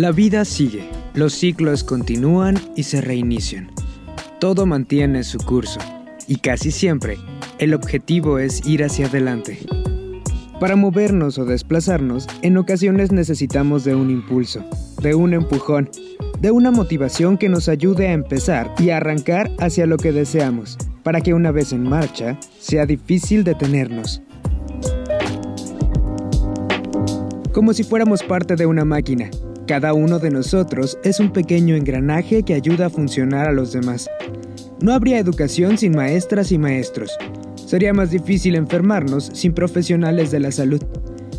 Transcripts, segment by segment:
La vida sigue, los ciclos continúan y se reinician. Todo mantiene su curso y casi siempre el objetivo es ir hacia adelante. Para movernos o desplazarnos, en ocasiones necesitamos de un impulso, de un empujón, de una motivación que nos ayude a empezar y arrancar hacia lo que deseamos, para que una vez en marcha sea difícil detenernos. Como si fuéramos parte de una máquina, cada uno de nosotros es un pequeño engranaje que ayuda a funcionar a los demás. No habría educación sin maestras y maestros. Sería más difícil enfermarnos sin profesionales de la salud.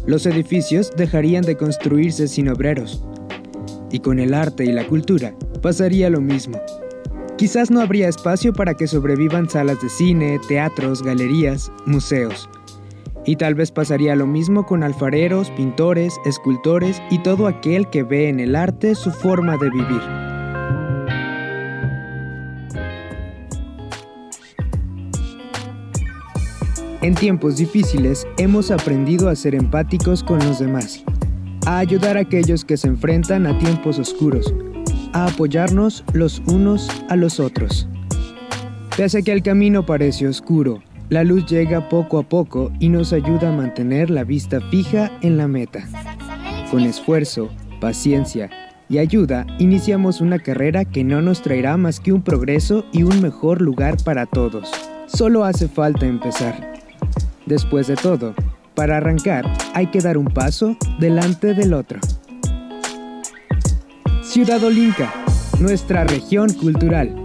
Los edificios dejarían de construirse sin obreros. Y con el arte y la cultura pasaría lo mismo. Quizás no habría espacio para que sobrevivan salas de cine, teatros, galerías, museos. Y tal vez pasaría lo mismo con alfareros, pintores, escultores y todo aquel que ve en el arte su forma de vivir. En tiempos difíciles hemos aprendido a ser empáticos con los demás, a ayudar a aquellos que se enfrentan a tiempos oscuros, a apoyarnos los unos a los otros. Pese que el camino parece oscuro, la luz llega poco a poco y nos ayuda a mantener la vista fija en la meta. Con esfuerzo, paciencia y ayuda, iniciamos una carrera que no nos traerá más que un progreso y un mejor lugar para todos. Solo hace falta empezar. Después de todo, para arrancar hay que dar un paso delante del otro. Ciudad Olinca, nuestra región cultural.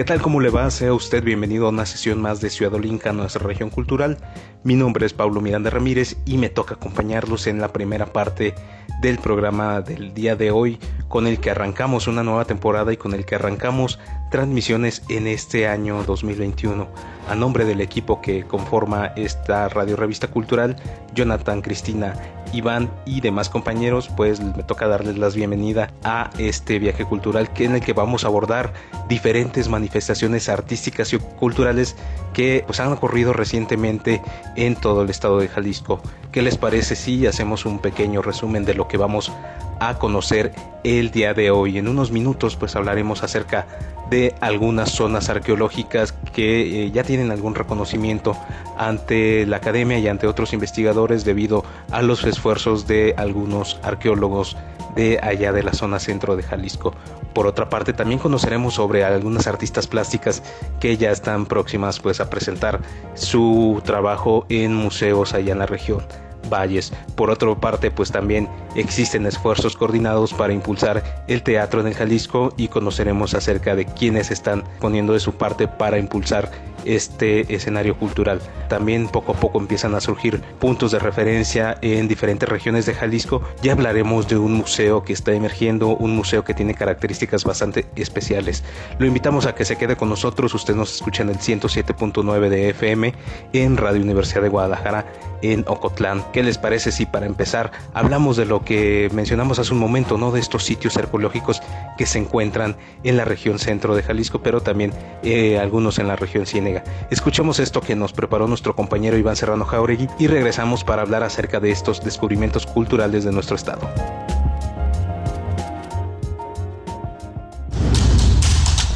¿Qué tal? ¿Cómo le va? Sea usted bienvenido a una sesión más de Ciudad Olinca, nuestra región cultural. Mi nombre es Pablo Miranda Ramírez y me toca acompañarlos en la primera parte del programa del día de hoy con el que arrancamos una nueva temporada y con el que arrancamos transmisiones en este año 2021. A nombre del equipo que conforma esta radio revista cultural, Jonathan, Cristina, Iván y demás compañeros, pues me toca darles la bienvenida a este viaje cultural que en el que vamos a abordar diferentes manifestaciones artísticas y culturales que pues, han ocurrido recientemente en todo el estado de Jalisco. ¿Qué les parece si hacemos un pequeño resumen de lo que vamos a conocer el día de hoy? En unos minutos pues hablaremos acerca de algunas zonas arqueológicas que eh, ya tienen algún reconocimiento ante la academia y ante otros investigadores debido a los esfuerzos de algunos arqueólogos de allá de la zona centro de Jalisco. Por otra parte, también conoceremos sobre algunas artistas plásticas que ya están próximas pues a presentar su trabajo en museos allá en la región valles. Por otra parte, pues también existen esfuerzos coordinados para impulsar el teatro en Jalisco y conoceremos acerca de quienes están poniendo de su parte para impulsar este escenario cultural. También poco a poco empiezan a surgir puntos de referencia en diferentes regiones de Jalisco. Ya hablaremos de un museo que está emergiendo, un museo que tiene características bastante especiales. Lo invitamos a que se quede con nosotros. Usted nos escucha en el 107.9 de FM en Radio Universidad de Guadalajara en Ocotlán. ¿Qué les parece si para empezar hablamos de lo que mencionamos hace un momento, ¿no? De estos sitios arqueológicos que se encuentran en la región centro de Jalisco, pero también eh, algunos en la región Ciénega. Escuchemos esto que nos preparó nuestro compañero Iván Serrano Jauregui y regresamos para hablar acerca de estos descubrimientos culturales de nuestro estado.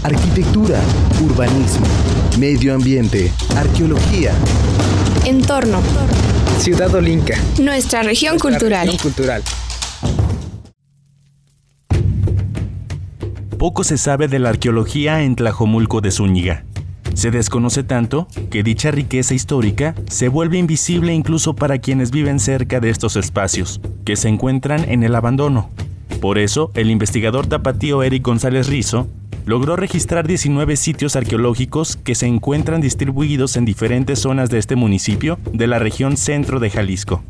Arquitectura, urbanismo, medio ambiente, arqueología. Entorno. Ciudad Olinca. Nuestra región cultural. cultural. Poco se sabe de la arqueología en Tlajomulco de Zúñiga. Se desconoce tanto que dicha riqueza histórica se vuelve invisible incluso para quienes viven cerca de estos espacios, que se encuentran en el abandono. Por eso, el investigador tapatío Eric González Rizo logró registrar 19 sitios arqueológicos que se encuentran distribuidos en diferentes zonas de este municipio de la región centro de Jalisco.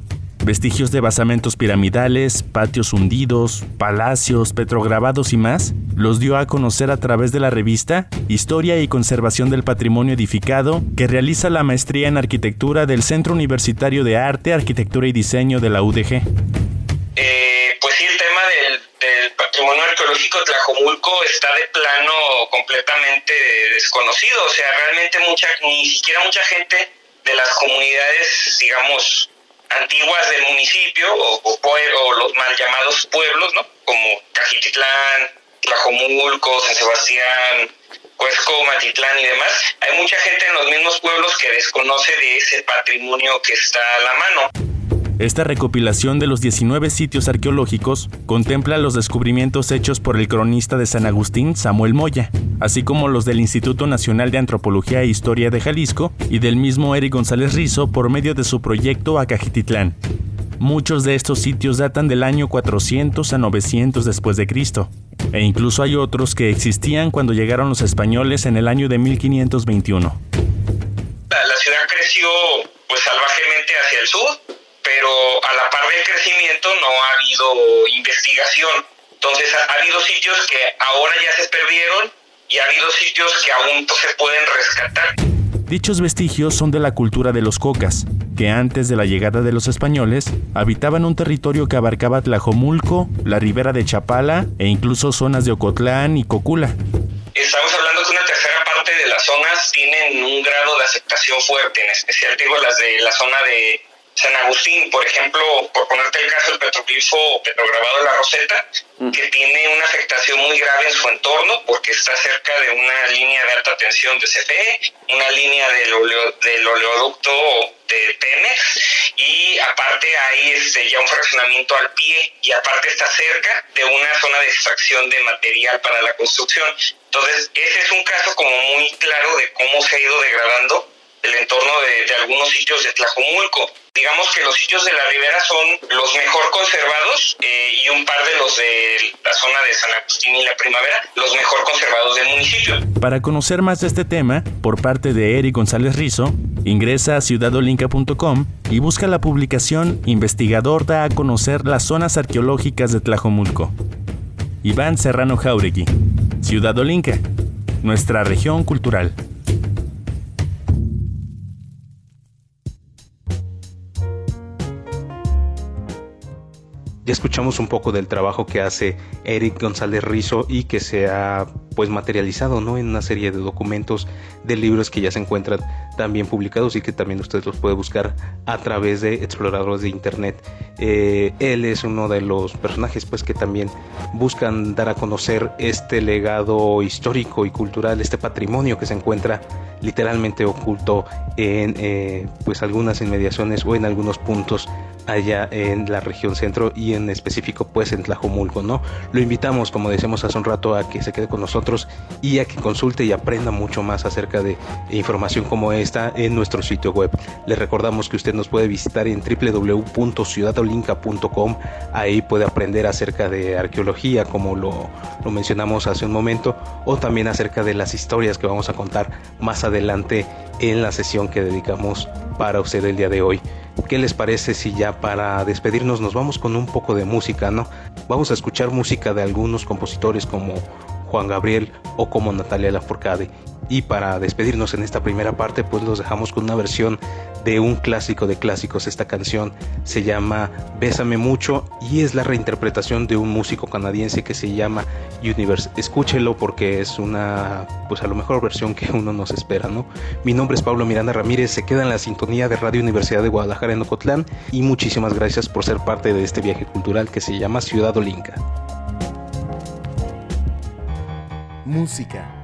Vestigios de basamentos piramidales, patios hundidos, palacios, petrograbados y más, los dio a conocer a través de la revista Historia y Conservación del Patrimonio Edificado, que realiza la maestría en arquitectura del Centro Universitario de Arte, Arquitectura y Diseño de la UDG. Del, patrimonio arqueológico Tlajomulco está de plano completamente desconocido, o sea, realmente mucha, ni siquiera mucha gente de las comunidades, digamos, antiguas del municipio o, o, los mal llamados pueblos, ¿no? Como Cajititlán, Tlajomulco, San Sebastián, Cuesco, Matitlán y demás. Hay mucha gente en los mismos pueblos que desconoce de ese patrimonio que está a la mano. Esta recopilación de los 19 sitios arqueológicos contempla los descubrimientos hechos por el cronista de San Agustín, Samuel Moya, así como los del Instituto Nacional de Antropología e Historia de Jalisco y del mismo Eric González Rizo por medio de su proyecto Acajititlán. Muchos de estos sitios datan del año 400 a 900 después de Cristo, e incluso hay otros que existían cuando llegaron los españoles en el año de 1521. La ciudad creció pues salvajemente hacia el sur pero a la par del crecimiento no ha habido investigación. Entonces ha, habido sitios que ahora ya se perdieron y ha habido sitios que aún se pueden rescatar. Dichos vestigios son de la cultura de los cocas, que antes de la llegada de los españoles habitaban un territorio que abarcaba Tlajomulco, la ribera de Chapala e incluso zonas de Ocotlán y Cocula. Estamos hablando que una tercera parte de las zonas tienen un grado de aceptación fuerte, en especial digo las de la zona de San Agustín, por ejemplo, por ponerte el caso, el petroglifo petrograbado de la Roseta, mm. que tiene una afectación muy grave en su entorno porque está cerca de una línea de alta tensión de CFE, una línea del, del oleoducto de Pemex y aparte hay este, ya un fraccionamiento al pie y aparte está cerca de una zona de extracción de material para la construcción. Entonces, ese es un caso como muy claro de cómo se ha ido degradando el entorno de, algunos sitios de Tlajomulco digamos que los sitios de la ribera son los mejor conservados eh, y un par de los de la zona de San Agustín y la Primavera, los mejor conservados del municipio. Para conocer más de este tema, por parte de Eric González Rizo, ingresa a ciudadolinca.com y busca la publicación Investigador da a conocer las zonas arqueológicas de Tlajomulco. Iván Serrano Jauregui, Ciudad Olinca, nuestra región cultural. Ya escuchamos un poco del trabajo que hace Eric González Rizo y que se ha pues materializado ¿no? en una serie de documentos de libros que ya se encuentran también publicados y que también usted los puede buscar a través de exploradores de internet. Eh, él es uno de los personajes pues que también buscan dar a conocer este legado histórico y cultural, este patrimonio que se encuentra literalmente oculto en eh, pues algunas inmediaciones o en algunos puntos allá en la región centro y en específico pues en Tlajomulco, ¿no? Lo invitamos, como decíamos hace un rato, a que se quede con nosotros y a que consulte y aprenda mucho más acerca de información como esta en nuestro sitio web. Le recordamos que usted nos puede visitar en www.ciudadolinca.com, ahí puede aprender acerca de arqueología, como lo, lo mencionamos hace un momento, o también acerca de las historias que vamos a contar más adelante en la sesión que dedicamos para usted el día de hoy. ¿Qué les parece si ya para despedirnos nos vamos con un poco de música, no? Vamos a escuchar música de algunos compositores como Juan Gabriel o como Natalia Lafourcade. Y para despedirnos en esta primera parte, pues los dejamos con una versión de un clásico de clásicos. Esta canción se llama Bésame mucho y es la reinterpretación de un músico canadiense que se llama Universe. Escúchelo porque es una, pues a lo mejor versión que uno nos espera, ¿no? Mi nombre es Pablo Miranda Ramírez, se queda en la sintonía de Radio Universidad de Guadalajara en Ocotlán y muchísimas gracias por ser parte de este viaje cultural que se llama Ciudad Olinca. Música,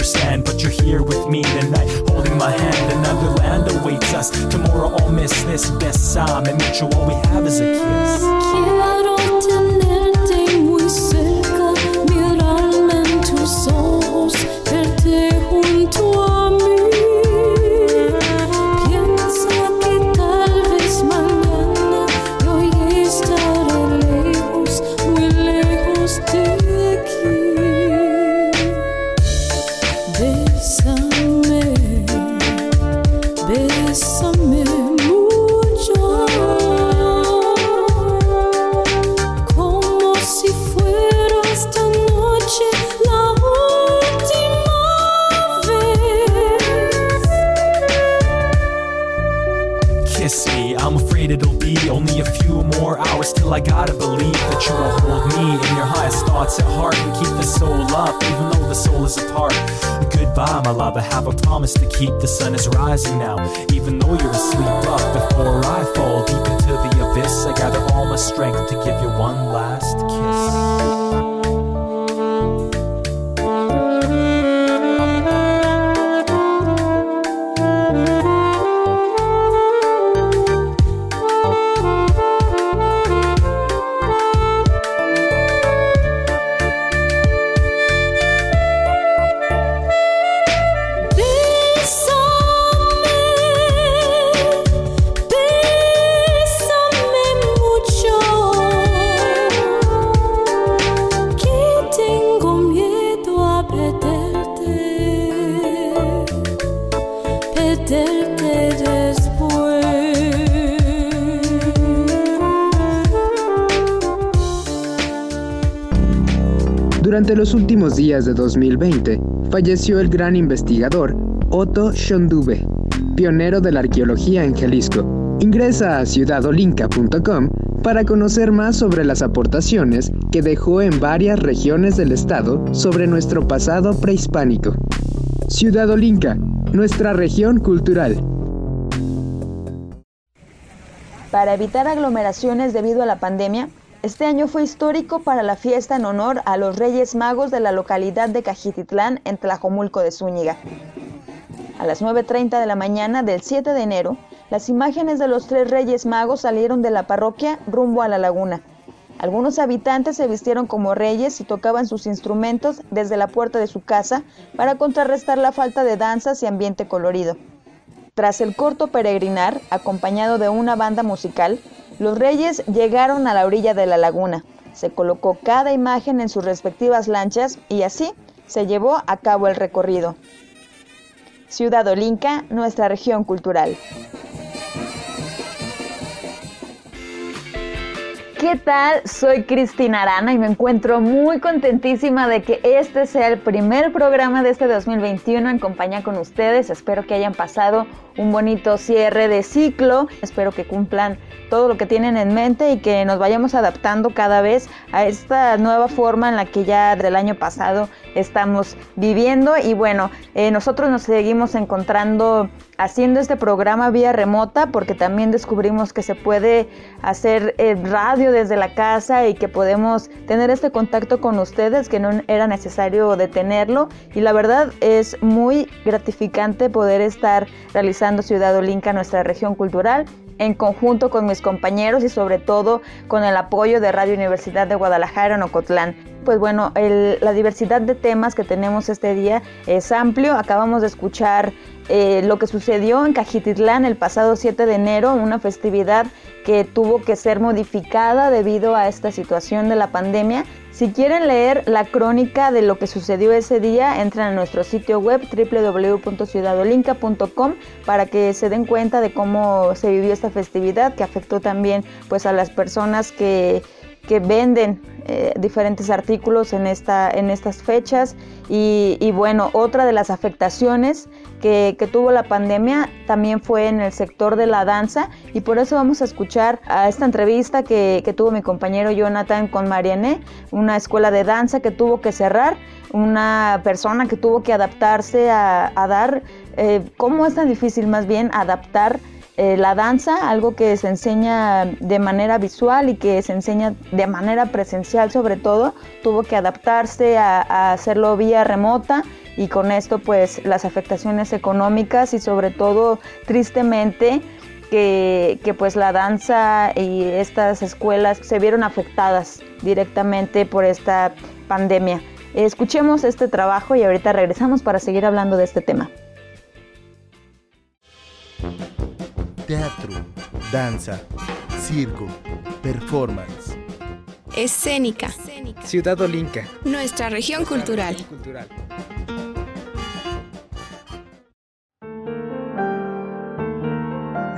understand. But you're here with me tonight, holding my hand. Another land awaits us. Tomorrow I'll miss this best time and sure all we have is a kiss. Goodbye, my love, I have a promise to keep. The sun is rising now, even though you're asleep. Up before I fall deep into the abyss, I gather all my strength to give you one last kiss. Durante los últimos días de 2020, falleció el gran investigador Otto Schondube, pionero de la arqueología en Jalisco. Ingresa a ciudadolinca.com para conocer más sobre las aportaciones que dejó en varias regiones del estado sobre nuestro pasado prehispánico. Ciudadolinca, nuestra región cultural. Para evitar aglomeraciones debido a la pandemia, este año fue histórico para la fiesta en honor a los Reyes Magos de la localidad de Cajititlán en Tlajomulco de Zúñiga. A las 9.30 de la mañana del 7 de enero, las imágenes de los tres Reyes Magos salieron de la parroquia rumbo a la laguna. Algunos habitantes se vistieron como reyes y tocaban sus instrumentos desde la puerta de su casa para contrarrestar la falta de danzas y ambiente colorido. Tras el corto peregrinar, acompañado de una banda musical, los reyes llegaron a la orilla de la laguna. Se colocó cada imagen en sus respectivas lanchas y así se llevó a cabo el recorrido. Ciudad Olinca, nuestra región cultural. ¿Qué tal? Soy Cristina Arana y me encuentro muy contentísima de que este sea el primer programa de este 2021 en compañía con ustedes. Espero que hayan pasado un bonito cierre de ciclo. Espero que cumplan todo lo que tienen en mente y que nos vayamos adaptando cada vez a esta nueva forma en la que ya del año pasado estamos viviendo. Y bueno, eh, nosotros nos seguimos encontrando haciendo este programa vía remota porque también descubrimos que se puede hacer eh, radio desde la casa y que podemos tener este contacto con ustedes que no era necesario detenerlo. Y la verdad es muy gratificante poder estar realizando Ciudad Olinca, nuestra región cultural en conjunto con mis compañeros y sobre todo con el apoyo de Radio Universidad de Guadalajara en Ocotlán. Pues bueno, el, la diversidad de temas que tenemos este día es amplio. Acabamos de escuchar eh, lo que sucedió en Cajititlán el pasado 7 de enero, una festividad que tuvo que ser modificada debido a esta situación de la pandemia. Si quieren leer la crónica de lo que sucedió ese día, entran a nuestro sitio web www.ciudadolinca.com para que se den cuenta de cómo se vivió esta festividad que afectó también pues a las personas que que venden eh, diferentes artículos en, esta, en estas fechas. Y, bueno, otra de las afectaciones que, tuvo la pandemia también fue en el sector de la danza y por eso vamos a escuchar a esta entrevista que, tuvo mi compañero Jonathan con Marianne, una escuela de danza que tuvo que cerrar, una persona que tuvo que adaptarse a, dar, eh, ¿cómo es tan difícil más bien adaptar? Eh, la danza, algo que se enseña de manera visual y que se enseña de manera presencial sobre todo, tuvo que adaptarse a, hacerlo vía remota y con esto pues las afectaciones económicas y sobre todo tristemente que, que, pues la danza y estas escuelas se vieron afectadas directamente por esta pandemia. Escuchemos este trabajo y ahorita regresamos para seguir hablando de este tema teatro, danza, circo, performance. Escénica. Ciudad Olinca. Nuestra región cultural.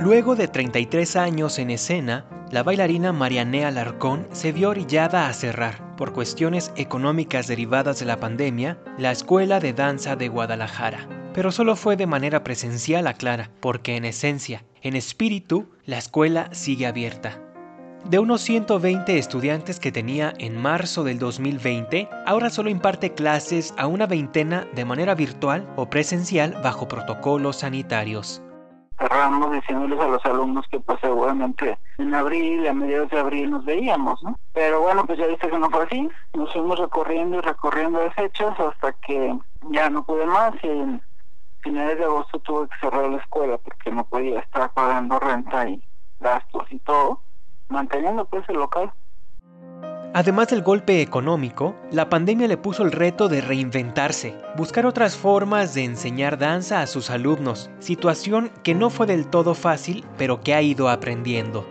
Luego de 33 años en escena, la bailarina Marianea Alarcón se vio orillada a cerrar, por cuestiones económicas derivadas de la pandemia, la Escuela de Danza de Guadalajara. Pero solo fue de manera presencial, aclara, porque en esencia en espíritu, la escuela sigue abierta. De unos 120 estudiantes que tenía en marzo del 2020, ahora solo imparte clases a una veintena de manera virtual o presencial bajo protocolos sanitarios. Cerramos diciéndoles a los alumnos que pues seguramente en abril, a mediados de abril nos veíamos, ¿no? Pero bueno, pues ya viste que no fue así. Nos fuimos recorriendo y recorriendo desechos hasta que ya no pude más y finales de agosto tuve que cerrar la escuela porque no podía estar pagando renta y gastos y todo, manteniendo pues el local. Además del golpe económico, la pandemia le puso el reto de reinventarse, buscar otras formas de enseñar danza a sus alumnos, situación que no fue del todo fácil, pero que ha ido aprendiendo.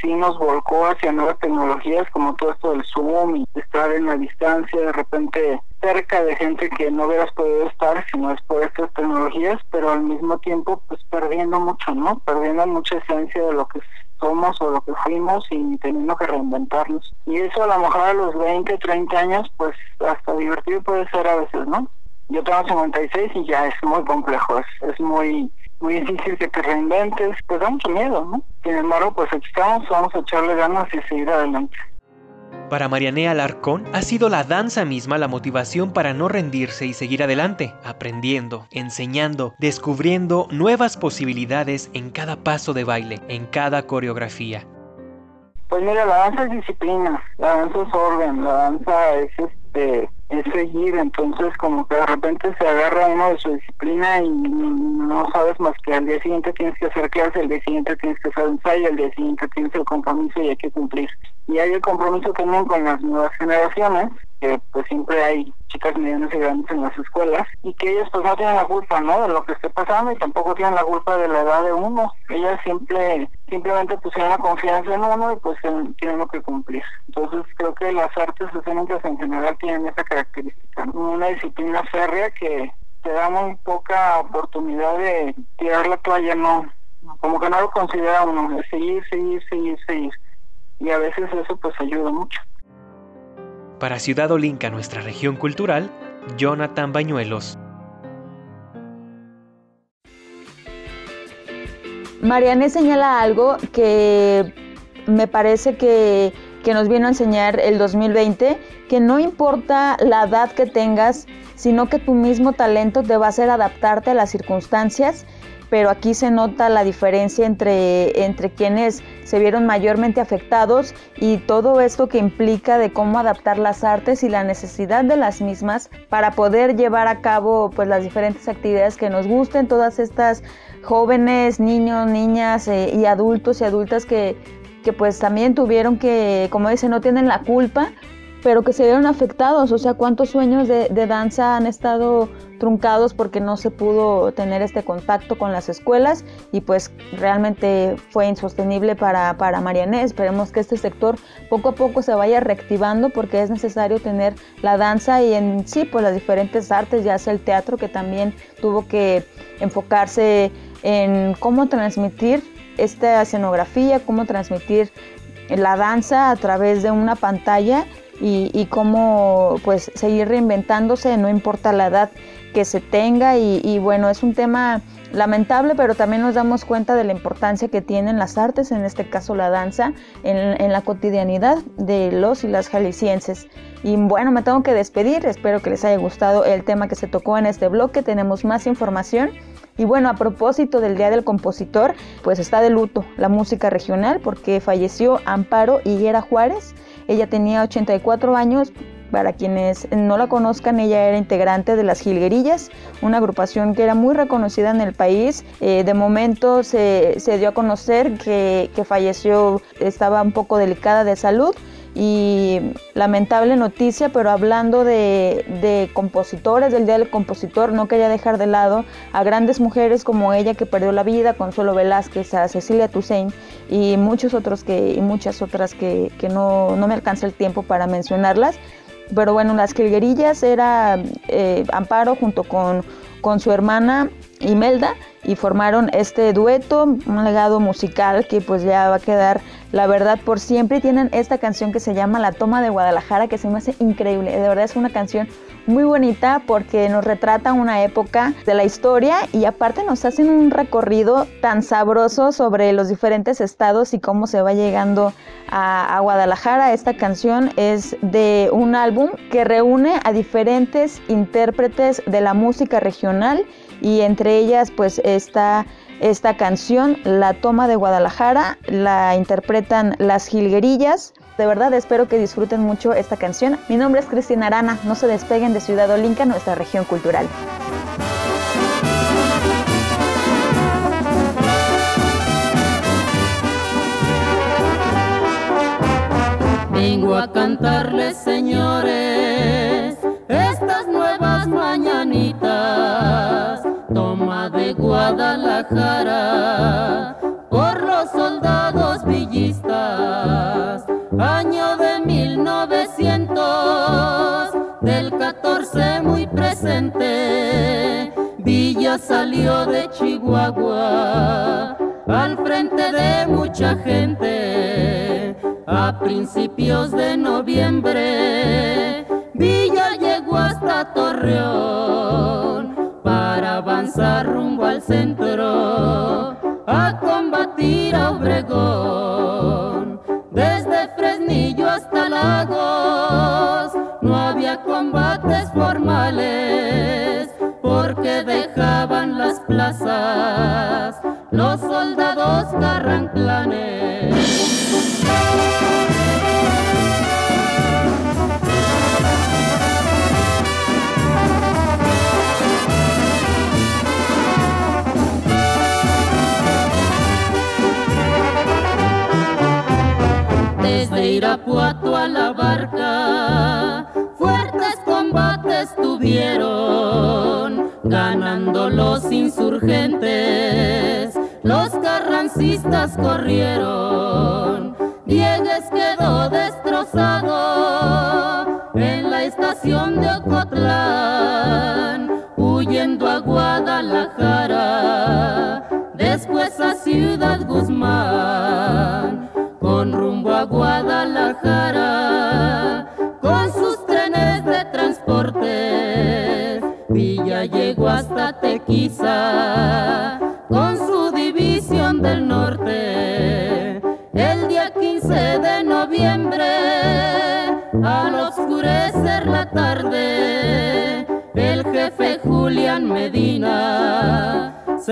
Sí nos volcó hacia nuevas tecnologías como todo esto del Zoom y estar en la distancia, de repente cerca de gente que no hubieras podido estar si no es por estas tecnologías, pero al mismo tiempo pues perdiendo mucho, ¿no? Perdiendo mucha esencia de lo que somos o lo que fuimos y teniendo que reinventarnos. Y eso a lo mejor a los 20, 30 años pues hasta divertido puede ser a veces, ¿no? Yo tengo 56 y ya es muy complejo, es, muy muy difícil que te reinventes, pues da mucho miedo, ¿no? Sin embargo, pues aquí estamos, vamos a echarle ganas y seguir adelante. Para Marianea Alarcón ha sido la danza misma la motivación para no rendirse y seguir adelante, aprendiendo, enseñando, descubriendo nuevas posibilidades en cada paso de baile, en cada coreografía. Pues mira, la danza es disciplina, la danza es orden, la danza es este es seguir, entonces como que de repente se agarra uno de su disciplina y no sabes más que al día siguiente tienes que hacer clase, al día siguiente tienes que hacer ensayo, al día siguiente tienes el compromiso y hay que cumplir. Y hay el compromiso también con las nuevas generaciones, que pues siempre hay chicas medianas y grandes en las escuelas, y que ellas pues no tienen la culpa, ¿no? De lo que esté pasando y tampoco tienen la culpa de la edad de uno. Ellas siempre, simplemente pusieron la confianza en uno y pues tienen lo que cumplir. Entonces creo que las artes escénicas en general tienen esa característica, una disciplina férrea que te da muy poca oportunidad de tirar la toalla, no, como que no lo considera uno, seguir, seguir, seguir, seguir y a veces eso pues ayuda mucho. Para Ciudad Olinca, nuestra región cultural, Jonathan Bañuelos. Marianne señala algo que me parece que, que, nos vino a enseñar el 2020, que no importa la edad que tengas, sino que tu mismo talento te va a hacer adaptarte a las circunstancias pero aquí se nota la diferencia entre, entre quienes se vieron mayormente afectados y todo esto que implica de cómo adaptar las artes y la necesidad de las mismas para poder llevar a cabo pues las diferentes actividades que nos gusten, todas estas jóvenes, niños, niñas eh, y adultos y adultas que, que pues también tuvieron que, como dice, no tienen la culpa, pero que se vieron afectados, o sea, cuántos sueños de, danza han estado truncados porque no se pudo tener este contacto con las escuelas y pues realmente fue insostenible para, para Mariané. Esperemos que este sector poco a poco se vaya reactivando porque es necesario tener la danza y en sí pues las diferentes artes, ya sea el teatro que también tuvo que enfocarse en cómo transmitir esta escenografía, cómo transmitir la danza a través de una pantalla y, cómo pues seguir reinventándose, no importa la edad que se tenga y, bueno, es un tema lamentable, pero también nos damos cuenta de la importancia que tienen las artes, en este caso la danza, en, en, la cotidianidad de los y las jaliscienses. Y bueno, me tengo que despedir, espero que les haya gustado el tema que se tocó en este bloque, tenemos más información. Y bueno, a propósito del Día del Compositor, pues está de luto la música regional porque falleció Amparo Higuera Juárez, ella tenía 84 años. Para quienes no la conozcan, ella era integrante de las Gilguerillas, una agrupación que era muy reconocida en el país. Eh, de momento se, se, dio a conocer que, que falleció, estaba un poco delicada de salud y lamentable noticia, pero hablando de, de, compositores del Día del Compositor, no quería dejar de lado a grandes mujeres como ella que perdió la vida, Consuelo Velázquez, a Cecilia Toussaint y muchos otros que, y muchas otras que, que no, no, me alcanza el tiempo para mencionarlas. Pero bueno, las Quilguerillas era eh, Amparo junto con, con su hermana Imelda y formaron este dueto, un legado musical que pues ya va a quedar la verdad por siempre. Tienen esta canción que se llama La Toma de Guadalajara que se me hace increíble, de verdad es una canción muy bonita porque nos retrata una época de la historia y aparte nos hacen un recorrido tan sabroso sobre los diferentes estados y cómo se va llegando a, a Guadalajara. Esta canción es de un álbum que reúne a diferentes intérpretes de la música regional y entre ellas pues está esta canción, La Toma de Guadalajara, la interpretan las Gilguerillas. De verdad espero que disfruten mucho esta canción. Mi nombre es Cristina Arana, no se despeguen de Ciudad Olinca, nuestra región cultural. Vengo a cantarles, señores, estas nuevas mañanitas de Guadalajara por los soldados villistas, año de 1900, del 14 muy presente, Villa salió de Chihuahua al frente de mucha gente. A principios de noviembre, Villa llegó hasta Torreón insurgentes, los carrancistas corrieron, Diegues quedó destrozado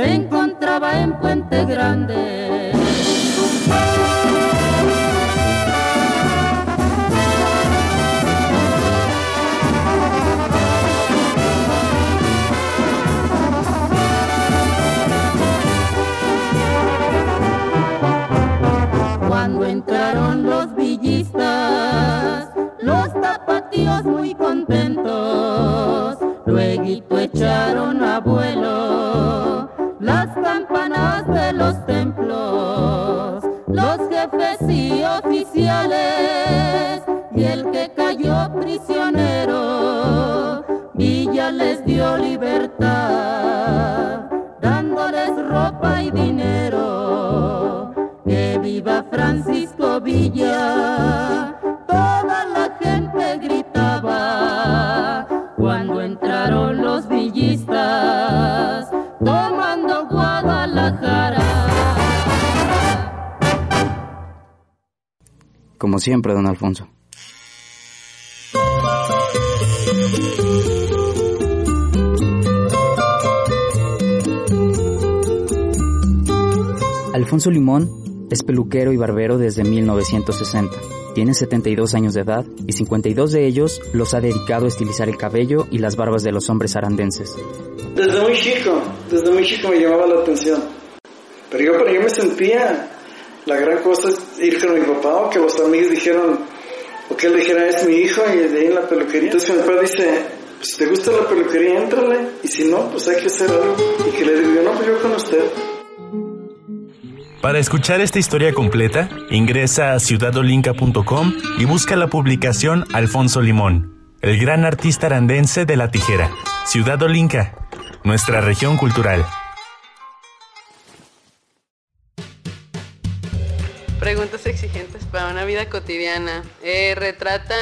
se encontraba en Puente Grande. señales. Siempre, don Alfonso. Alfonso Limón es peluquero y barbero desde 1960. Tiene 72 años de edad y 52 de ellos los ha dedicado a estilizar el cabello y las barbas de los hombres arandenses. Desde muy chico, desde muy chico me llamaba la atención. Pero yo, pero yo me sentía, la gran cosa es ir con mi papá o que los amigos dijeron, o que él dijera, es mi hijo y de ahí en la peluquería. Entonces mi papá dice, pues te gusta la peluquería, éntrale, y si no, pues hay que hacer algo. Y que le digo, no, pues yo con usted. Para escuchar esta historia completa, ingresa a ciudadolinca.com y busca la publicación Alfonso Limón, el gran artista arandense de la tijera. Ciudad Olinca, nuestra región cultural. Preguntas exigentes para una vida cotidiana. Eh, retrata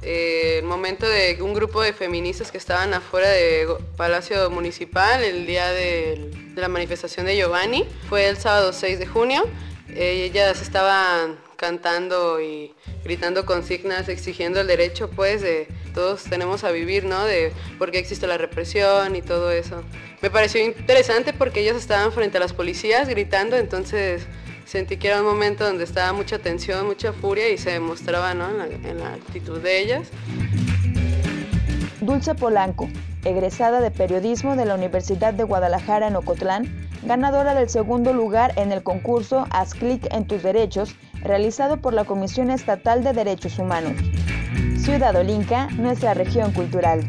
eh, el momento de un grupo de feministas que estaban afuera de Palacio Municipal el día de, la manifestación de Giovanni. Fue el sábado 6 de junio. Eh, ellas estaban cantando y gritando consignas exigiendo el derecho pues de todos tenemos a vivir, ¿no? De por qué existe la represión y todo eso. Me pareció interesante porque ellas estaban frente a las policías gritando, entonces sentí que era un momento donde estaba mucha tensión, mucha furia y se demostraba ¿no? en, la, en la actitud de ellas. Dulce Polanco, egresada de periodismo de la Universidad de Guadalajara en Ocotlán, ganadora del segundo lugar en el concurso Haz clic en tus derechos, realizado por la Comisión Estatal de Derechos Humanos. Ciudad Olinca, nuestra región cultural.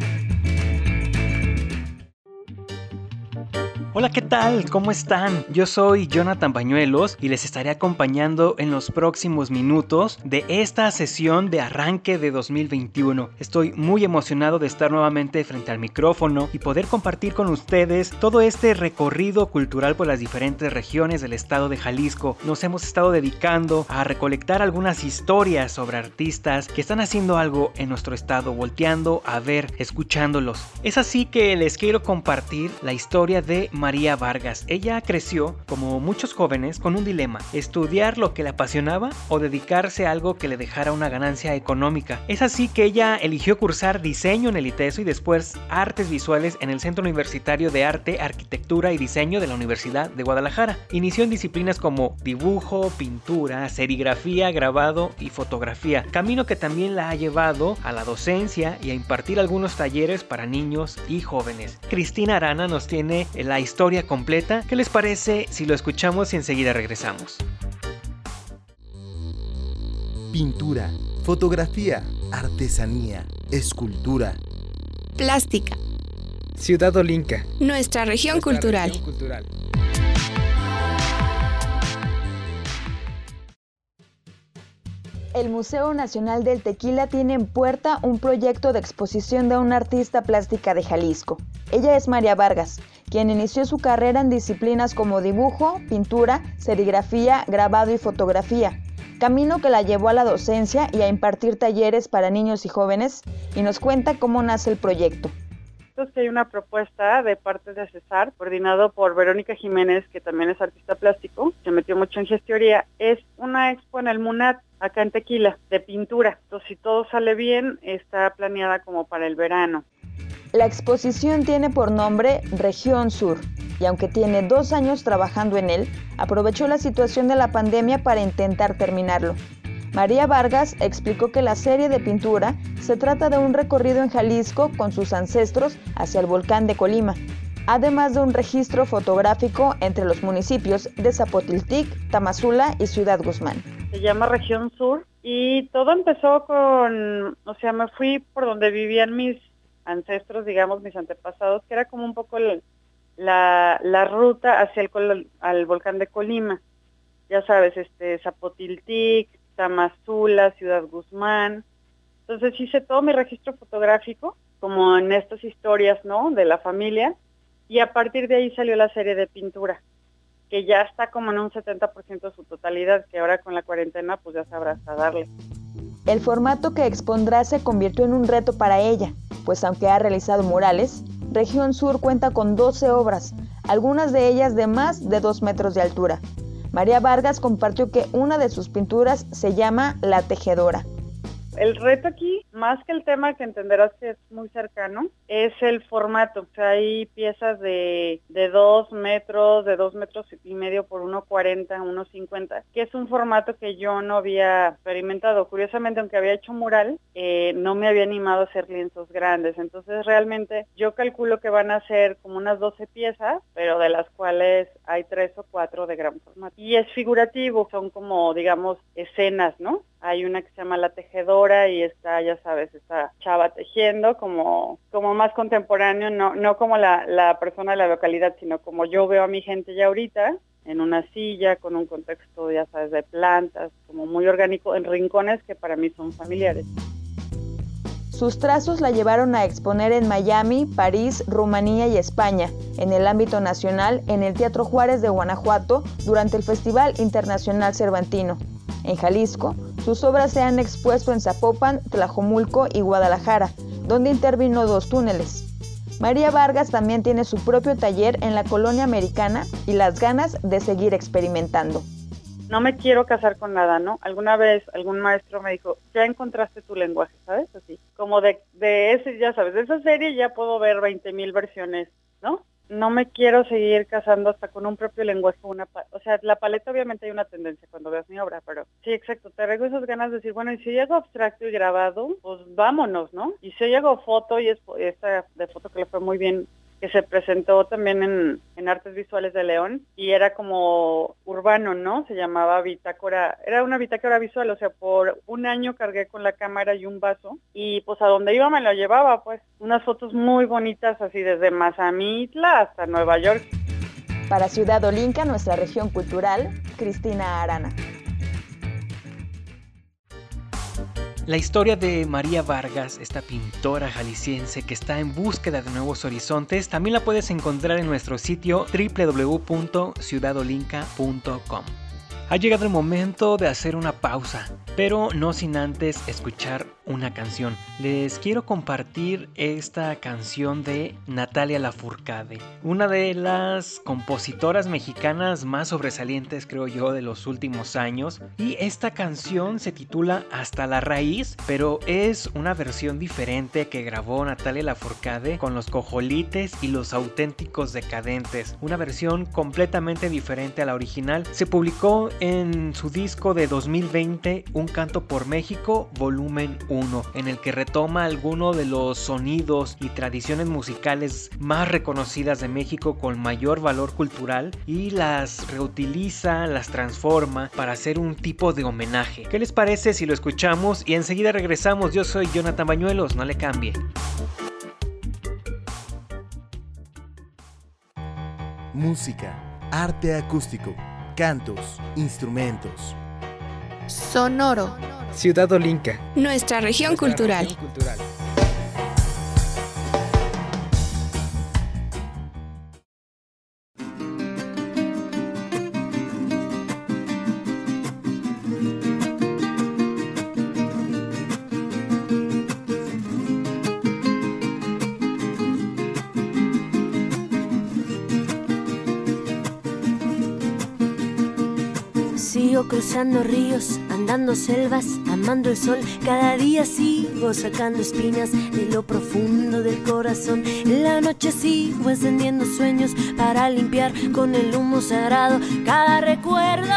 Hola, ¿qué tal? ¿Cómo están? Yo soy Jonathan Bañuelos y les estaré acompañando en los próximos minutos de esta sesión de arranque de 2021. Estoy muy emocionado de estar nuevamente frente al micrófono y poder compartir con ustedes todo este recorrido cultural por las diferentes regiones del estado de Jalisco. Nos hemos estado dedicando a recolectar algunas historias sobre artistas que están haciendo algo en nuestro estado, volteando a ver, escuchándolos. Es así que les quiero compartir la historia de María Vargas. Ella creció, como muchos jóvenes, con un dilema, estudiar lo que le apasionaba o dedicarse a algo que le dejara una ganancia económica. Es así que ella eligió cursar diseño en el ITESO y después artes visuales en el Centro Universitario de Arte, Arquitectura y Diseño de la Universidad de Guadalajara. Inició en disciplinas como dibujo, pintura, serigrafía, grabado y fotografía, camino que también la ha llevado a la docencia y a impartir algunos talleres para niños y jóvenes. Cristina Arana nos tiene la historia historia completa. ¿Qué les parece si lo escuchamos y enseguida regresamos? Pintura, fotografía, artesanía, escultura, Plástica, Ciudad Olinca. nuestra región cultural. El Museo Nacional del Tequila tiene en puerta un proyecto de exposición de una artista plástica de Jalisco. Ella es María Vargas, quien inició su carrera en disciplinas como dibujo, pintura, serigrafía, grabado y fotografía, camino que la llevó a la docencia y a impartir talleres para niños y jóvenes, y nos cuenta cómo nace el proyecto. Es que hay una propuesta de parte de Cesar, coordinado por Verónica Jiménez, que también es artista plástico, se metió mucho en gestoría. Es una expo en el MUNAT, acá en Tequila, de pintura. Entonces, si todo sale bien, está planeada como para el verano. La exposición tiene por nombre Región Sur y aunque tiene dos años trabajando en él, aprovechó la situación de la pandemia para intentar terminarlo. María Vargas explicó que la serie de pintura se trata de un recorrido en Jalisco con sus ancestros hacia el volcán de Colima, además de un registro fotográfico entre los municipios de Zapotiltic, Tamazula y Ciudad Guzmán. Se llama Región Sur y todo empezó con, o sea, me fui por donde vivían mis ancestros, digamos, mis antepasados, que era como un poco la, la ruta hacia el al volcán de Colima. ya sabes, este Zapotiltic, Tamazula, Ciudad Guzmán. Entonces hice todo mi registro fotográfico, como en estas historias, ¿no? De la familia. Y a partir de ahí salió la serie de pintura, que ya está como en un 70% de su totalidad, que ahora con la cuarentena pues ya sabrá hasta darle. El formato que expondrá se convirtió en un reto para ella, pues aunque ha realizado murales, Región Sur cuenta con 12 obras, algunas de ellas de más de 2 metros de altura. María Vargas compartió que una de sus pinturas se llama La Tejedora. El reto aquí, más que el tema que entenderás que es muy cercano, es el formato. O sea, hay piezas de, de dos metros, de dos metros y medio por 1,40, 1,50, que es un formato que yo no había experimentado. Curiosamente, aunque había hecho mural, eh, no me había animado a hacer lienzos grandes. Entonces, realmente, yo calculo que van a ser como unas 12 piezas, pero de las cuales hay tres o cuatro de gran formato. Y es figurativo, son como, digamos, escenas, ¿no? Hay una que se llama La Tejedora y está, ya sabes, esta chava tejiendo como, como más contemporáneo, no, no como la, la persona de la localidad, sino como yo veo a mi gente ya ahorita, en una silla, con un contexto, ya sabes, de plantas, como muy orgánico, en rincones que para mí son familiares. Sus trazos la llevaron a exponer en Miami, París, Rumanía y España, en el ámbito nacional, en el Teatro Juárez de Guanajuato, durante el Festival Internacional Cervantino. En Jalisco, sus obras se han expuesto en Zapopan, Tlajomulco y Guadalajara, donde intervino dos túneles. María Vargas también tiene su propio taller en la colonia americana y las ganas de seguir experimentando. No me quiero casar con nada, ¿no? Alguna vez algún maestro me dijo, ya encontraste tu lenguaje, ¿sabes? Así, como de, de ese, ya sabes, de esa serie ya puedo ver 20 mil versiones, ¿no? No me quiero seguir casando hasta con un propio lenguaje, una o sea, la paleta obviamente hay una tendencia cuando veas mi obra, pero sí, exacto, te traigo esas ganas de decir, bueno, y si hago abstracto y grabado, pues vámonos, ¿no? Y si hago foto y es, esta de foto que le fue muy bien que se presentó también en, en, Artes Visuales de León y era como urbano, ¿no? Se llamaba bitácora, era una bitácora visual, o sea, por un año cargué con la cámara y un vaso y pues a donde iba me lo llevaba, pues unas fotos muy bonitas así desde Mazamitla hasta Nueva York. Para Ciudad Olinca, nuestra región cultural, Cristina Arana. La historia de María Vargas, esta pintora jalisciense que está en búsqueda de nuevos horizontes, también la puedes encontrar en nuestro sitio www.ciudadolinca.com. Ha llegado el momento de hacer una pausa, pero no sin antes escuchar una canción. Les quiero compartir esta canción de Natalia Lafourcade, una de las compositoras mexicanas más sobresalientes creo yo de los últimos años. Y esta canción se titula Hasta la raíz, pero es una versión diferente que grabó Natalia Lafourcade con los cojolites y los auténticos decadentes. Una versión completamente diferente a la original. Se publicó en su disco de 2020, Un canto por México, volumen 1, en el que retoma algunos de los sonidos y tradiciones musicales más reconocidas de México con mayor valor cultural y las reutiliza, las transforma para hacer un tipo de homenaje. ¿Qué les parece si lo escuchamos y enseguida regresamos? Yo soy Jonathan Bañuelos, no le cambie. Música, arte acústico, cantos, instrumentos. Sonoro. Ciudad Olinca. Nuestra región cultural. Cruzando ríos, andando selvas, amando el sol. Cada día sigo sacando espinas de lo profundo del corazón. En la noche sigo encendiendo sueños para limpiar con el humo sagrado cada recuerdo.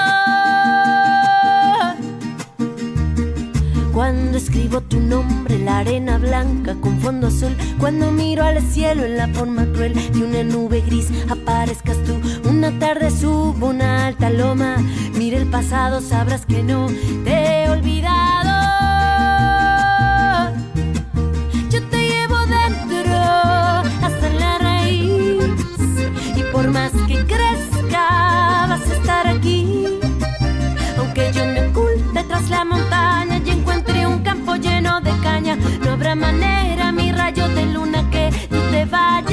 Cuando escribo tu nombre, la arena blanca con fondo azul. Cuando miro al cielo en la forma cruel de una nube gris, aparezcas. Una tarde subo una alta loma, mira el pasado, sabrás que no te he olvidado. Yo te llevo dentro hasta la raíz y por más que crezca vas a estar aquí. Aunque yo me oculte tras la montaña y encuentre un campo lleno de caña, no habrá manera, mi rayo de luna, que tú te vayas.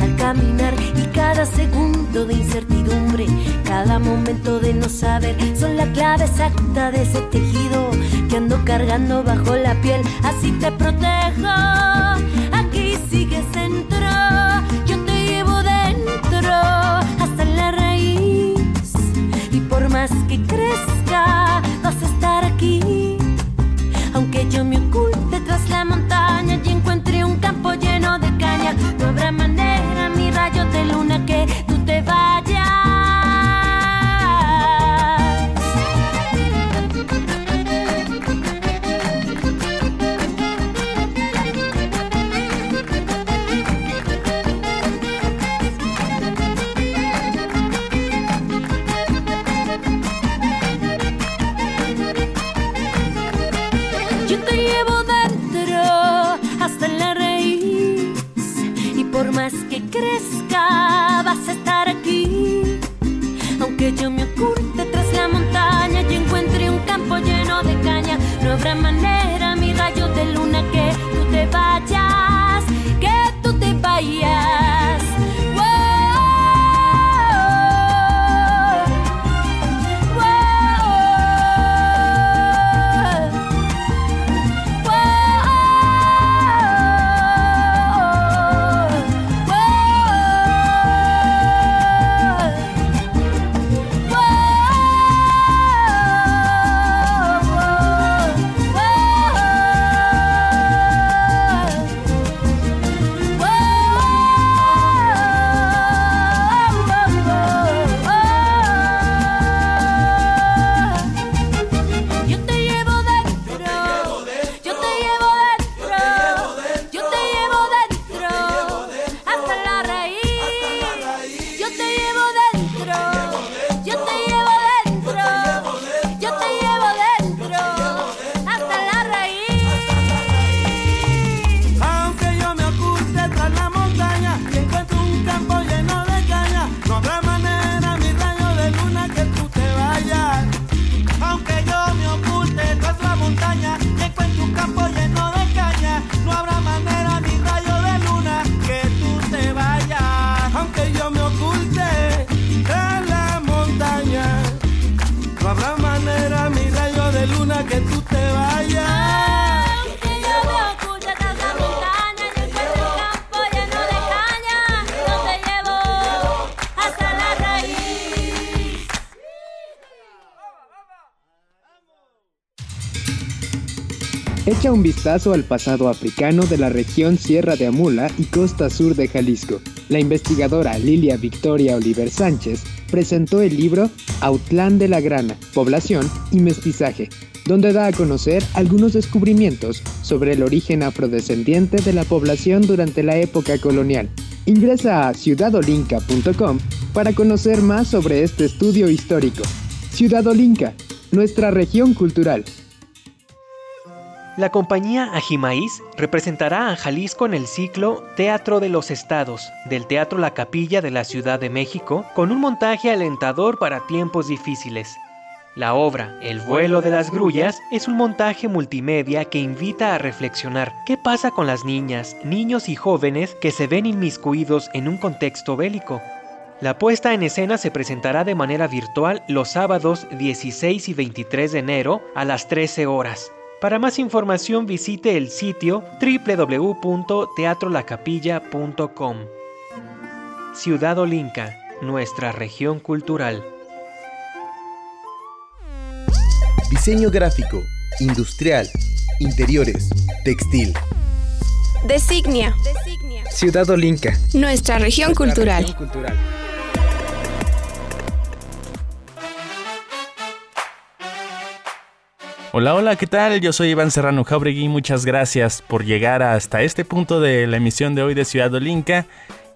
Al caminar y cada segundo de incertidumbre, cada momento de no saber son la clave exacta de ese tejido que ando cargando bajo la piel, así te protejo. Caña, Echa un vistazo al pasado africano de la región Sierra de Amula y costa sur de Jalisco. La investigadora Lilia Victoria Oliver Sánchez presentó el libro Autlán de la Grana, Población y Mestizaje, donde da a conocer algunos descubrimientos sobre el origen afrodescendiente de la población durante la época colonial. Ingresa a ciudadolinca.com para conocer más sobre este estudio histórico. Ciudadolinca, nuestra región cultural. La compañía Ajimaíz representará a Jalisco en el ciclo Teatro de los Estados del Teatro La Capilla de la Ciudad de México con un montaje alentador para tiempos difíciles. La obra El vuelo de las grullas es un montaje multimedia que invita a reflexionar qué pasa con las niñas, niños y jóvenes que se ven inmiscuidos en un contexto bélico. La puesta en escena se presentará de manera virtual los sábados 16 y 23 de enero a las 13 horas. Para más información visite el sitio www.teatrolacapilla.com. Ciudad Olinca, nuestra región cultural. Diseño gráfico, industrial, interiores, textil. Designia. Ciudad Olinca, nuestra región cultural. Hola, hola, ¿qué tal? Yo soy Iván Serrano Jauregui. Muchas gracias por llegar hasta este punto de la emisión de hoy de Ciudad Olinca.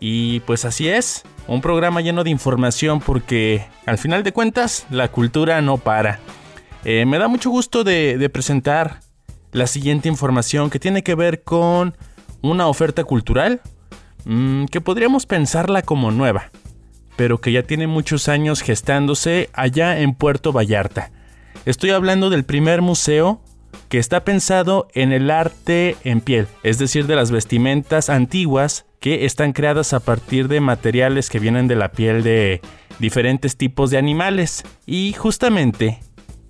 Y pues así es, un programa lleno de información porque al final de cuentas la cultura no para. Eh, me da mucho gusto de, presentar la siguiente información que tiene que ver con una oferta cultural mm, que podríamos pensarla como nueva, pero que ya tiene muchos años gestándose allá en Puerto Vallarta. Estoy hablando del primer museo que está pensado en el arte en piel, es decir, de las vestimentas antiguas que están creadas a partir de materiales que vienen de la piel de diferentes tipos de animales. Y justamente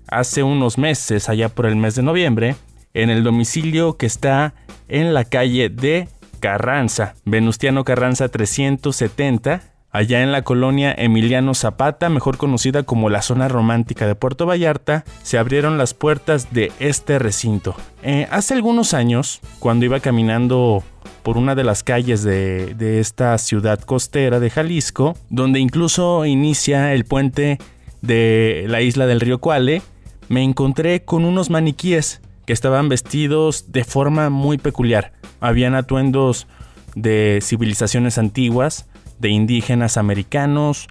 hace unos meses, allá por el mes de noviembre, en el domicilio que está en la calle de Carranza, Venustiano Carranza 370, allá en la colonia Emiliano Zapata, mejor conocida como la zona romántica de Puerto Vallarta, se abrieron las puertas de este recinto. Eh, hace algunos años, cuando iba caminando por una de las calles de, de esta ciudad costera de Jalisco, donde incluso inicia el puente de la isla del río Cuale, me encontré con unos maniquíes que estaban vestidos de forma muy peculiar. Habían atuendos de civilizaciones antiguas, de indígenas americanos,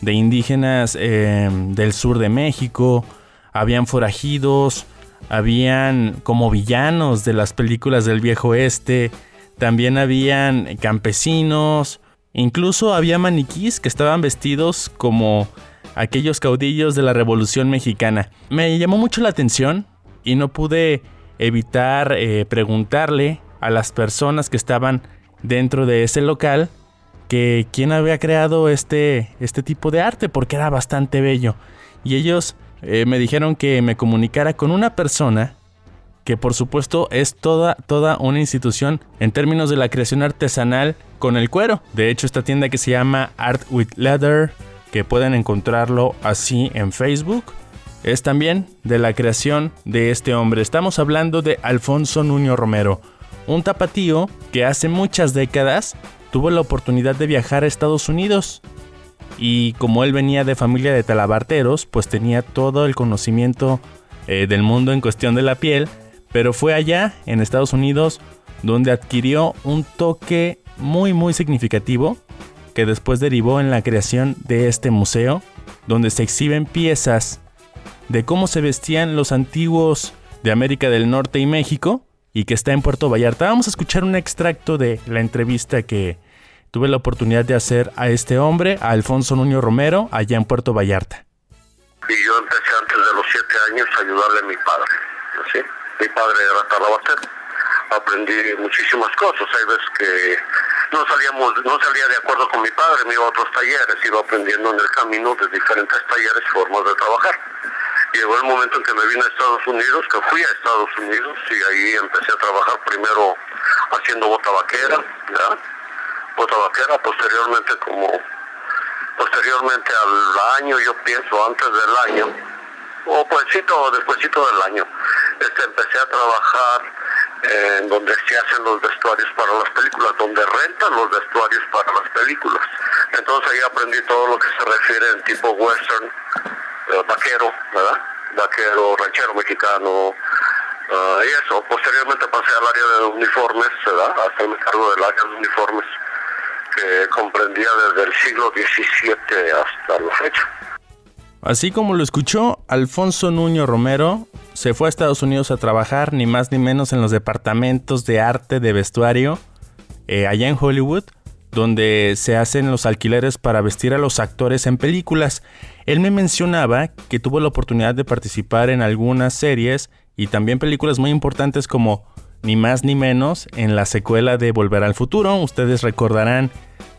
de indígenas em, del sur de México, habían forajidos, habían como villanos de las películas del viejo oeste, también habían campesinos, incluso había maniquís que estaban vestidos como aquellos caudillos de la Revolución Mexicana. Me llamó mucho la atención y no pude evitar eh, preguntarle a las personas que estaban dentro de ese local que quién había creado este, este tipo de arte porque era bastante bello. Y ellos eh, me dijeron que me comunicara con una persona que por supuesto es toda, toda una institución en términos de la creación artesanal con el cuero. De hecho, esta tienda que se llama Art with Leather, que pueden encontrarlo así en Facebook, es también de la creación de este hombre. Estamos hablando de Alfonso Nuño Romero, un tapatío que hace muchas décadas tuvo la oportunidad de viajar a Estados Unidos. Y como él venía de familia de talabarteros, pues tenía todo el conocimiento eh, del mundo en cuestión de la piel, pero fue allá, en Estados Unidos, donde adquirió un toque muy muy significativo que después derivó en la creación de este museo, donde se exhiben piezas de cómo se vestían los antiguos de América del Norte y México, y que está en Puerto Vallarta. Vamos a escuchar un extracto de la entrevista que tuve la oportunidad de hacer a este hombre, a Alfonso Nuño Romero, allá en Puerto Vallarta. Y yo empecé antes de los siete años a ayudarle a mi padre. Mi padre era talabartero. Aprendí muchísimas cosas. Hay veces que no salíamos, no salía de acuerdo con mi padre, me iba a otros talleres, iba aprendiendo en el camino de diferentes talleres formas de trabajar llegó el momento en que me vine a Estados Unidos, que fui a Estados Unidos y ahí empecé a trabajar primero haciendo bota vaquera, ¿ya? bota vaquera, posteriormente como, posteriormente al año, yo pienso antes del año, o puesito o despuésito del año, este, empecé a trabajar en donde se hacen los vestuarios para las películas, donde rentan los vestuarios para las películas. Entonces ahí aprendí todo lo que se refiere en tipo western, vaquero, ¿verdad? Vaquero, ranchero mexicano, uh, y eso. Posteriormente pasé al área de uniformes, ¿verdad? Hasta el cargo del área de uniformes, que comprendía desde el siglo XVII hasta la fecha. Así como lo escuchó, Alfonso Nuño Romero se fue a Estados Unidos a trabajar ni más ni menos en los departamentos de arte de vestuario eh, allá en Hollywood donde se hacen los alquileres para vestir a los actores en películas. Él me mencionaba que tuvo la oportunidad de participar en algunas series y también películas muy importantes como ni más ni menos en la secuela de Volver al Futuro. Ustedes recordarán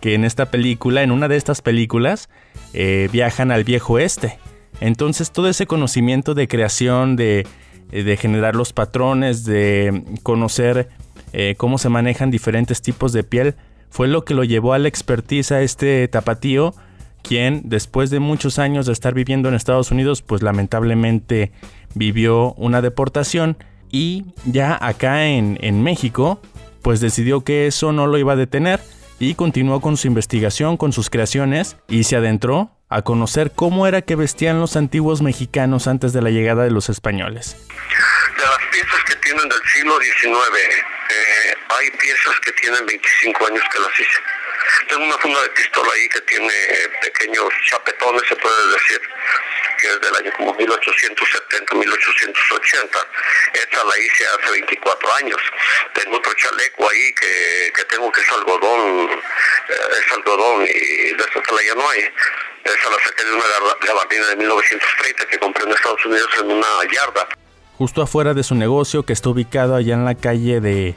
que en esta película, en una de estas películas, eh, viajan al viejo este. Entonces todo ese conocimiento de creación, de, de generar los patrones, de conocer eh, cómo se manejan diferentes tipos de piel, fue lo que lo llevó a la expertise a este tapatío, quien después de muchos años de estar viviendo en Estados Unidos, pues lamentablemente vivió una deportación y ya acá en, en México, pues decidió que eso no lo iba a detener y continuó con su investigación, con sus creaciones y se adentró a conocer cómo era que vestían los antiguos mexicanos antes de la llegada de los españoles. Piezas que tienen del siglo XIX, hay piezas que tienen 25 años que las hice. Tengo una funda de pistola ahí que tiene pequeños chapetones, se puede decir, que es del año como 1870, 1880. Esta la hice hace 24 años. Tengo otro chaleco ahí que, que tengo que es algodón, eh, es algodón y de esta tela ya no hay. Esa la saqué de una gabardina de 1930 que compré en Estados Unidos en una yarda. Justo afuera de su negocio que está ubicado allá en la calle de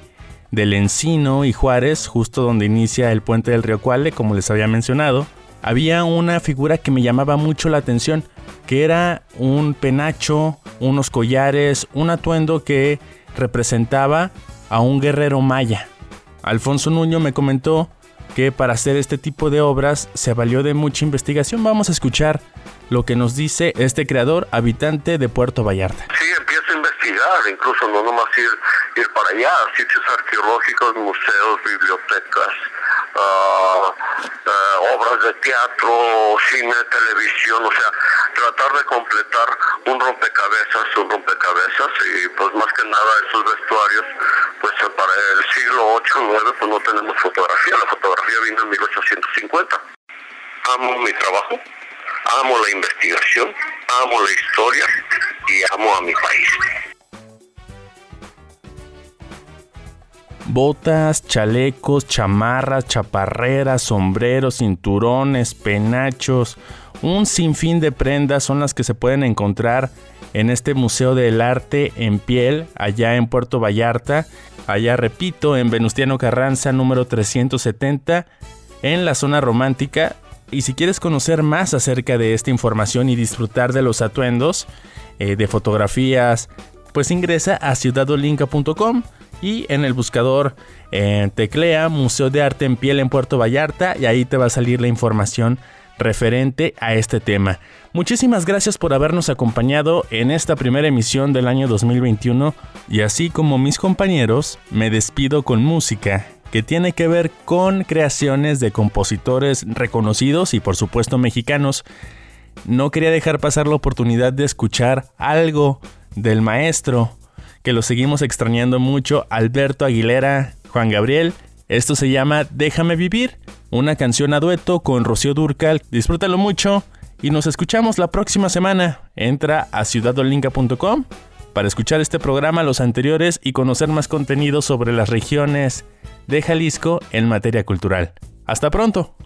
del Encino y Juárez, justo donde inicia el puente del río Cuale, como les había mencionado, había una figura que me llamaba mucho la atención, que era un penacho, unos collares, un atuendo que representaba a un guerrero maya. Alfonso Nuño me comentó que para hacer este tipo de obras se valió de mucha investigación. Vamos a escuchar lo que nos dice este creador, habitante de Puerto Vallarta. Sí, empieza incluso no nomás ir, ir para allá, sitios arqueológicos, museos, bibliotecas, uh, obras de teatro, cine, televisión, o sea, tratar de completar un rompecabezas, un rompecabezas y pues más que nada esos vestuarios, pues para el siglo 8 o 9 pues no tenemos fotografía, la fotografía vino en 1850. Amo mi trabajo, amo la investigación, amo la historia y amo a mi país. Botas, chalecos, chamarras, chaparreras, sombreros, cinturones, penachos, un sinfín de prendas son las que se pueden encontrar en este Museo del Arte en Piel, allá en Puerto Vallarta, allá repito, en Venustiano Carranza número 370, en la zona romántica. Y si quieres conocer más acerca de esta información y disfrutar de los atuendos, eh, de fotografías, pues ingresa a ciudadolinca.com y en el buscador eh, teclea Museo de Arte en Piel en Puerto Vallarta y ahí te va a salir la información referente a este tema. Muchísimas gracias por habernos acompañado en esta primera emisión del año 2021 y así como mis compañeros me despido con música que tiene que ver con creaciones de compositores reconocidos y por supuesto mexicanos. No quería dejar pasar la oportunidad de escuchar algo del maestro que lo seguimos extrañando mucho, Alberto Aguilera, Juan Gabriel. Esto se llama Déjame vivir, una canción a dueto con Rocío Durcal. Disfrútalo mucho y nos escuchamos la próxima semana. Entra a ciudadolinca.com para escuchar este programa, los anteriores y conocer más contenido sobre las regiones de Jalisco en materia cultural. Hasta pronto.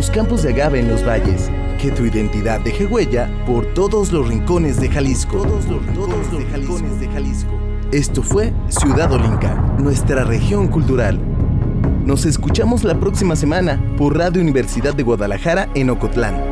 los campos de agave en los valles. Que tu identidad deje huella por todos los rincones de Jalisco. Todos los rincones de Jalisco. Esto fue Ciudad Olinca, nuestra región cultural. Nos escuchamos la próxima semana por Radio Universidad de Guadalajara en Ocotlán.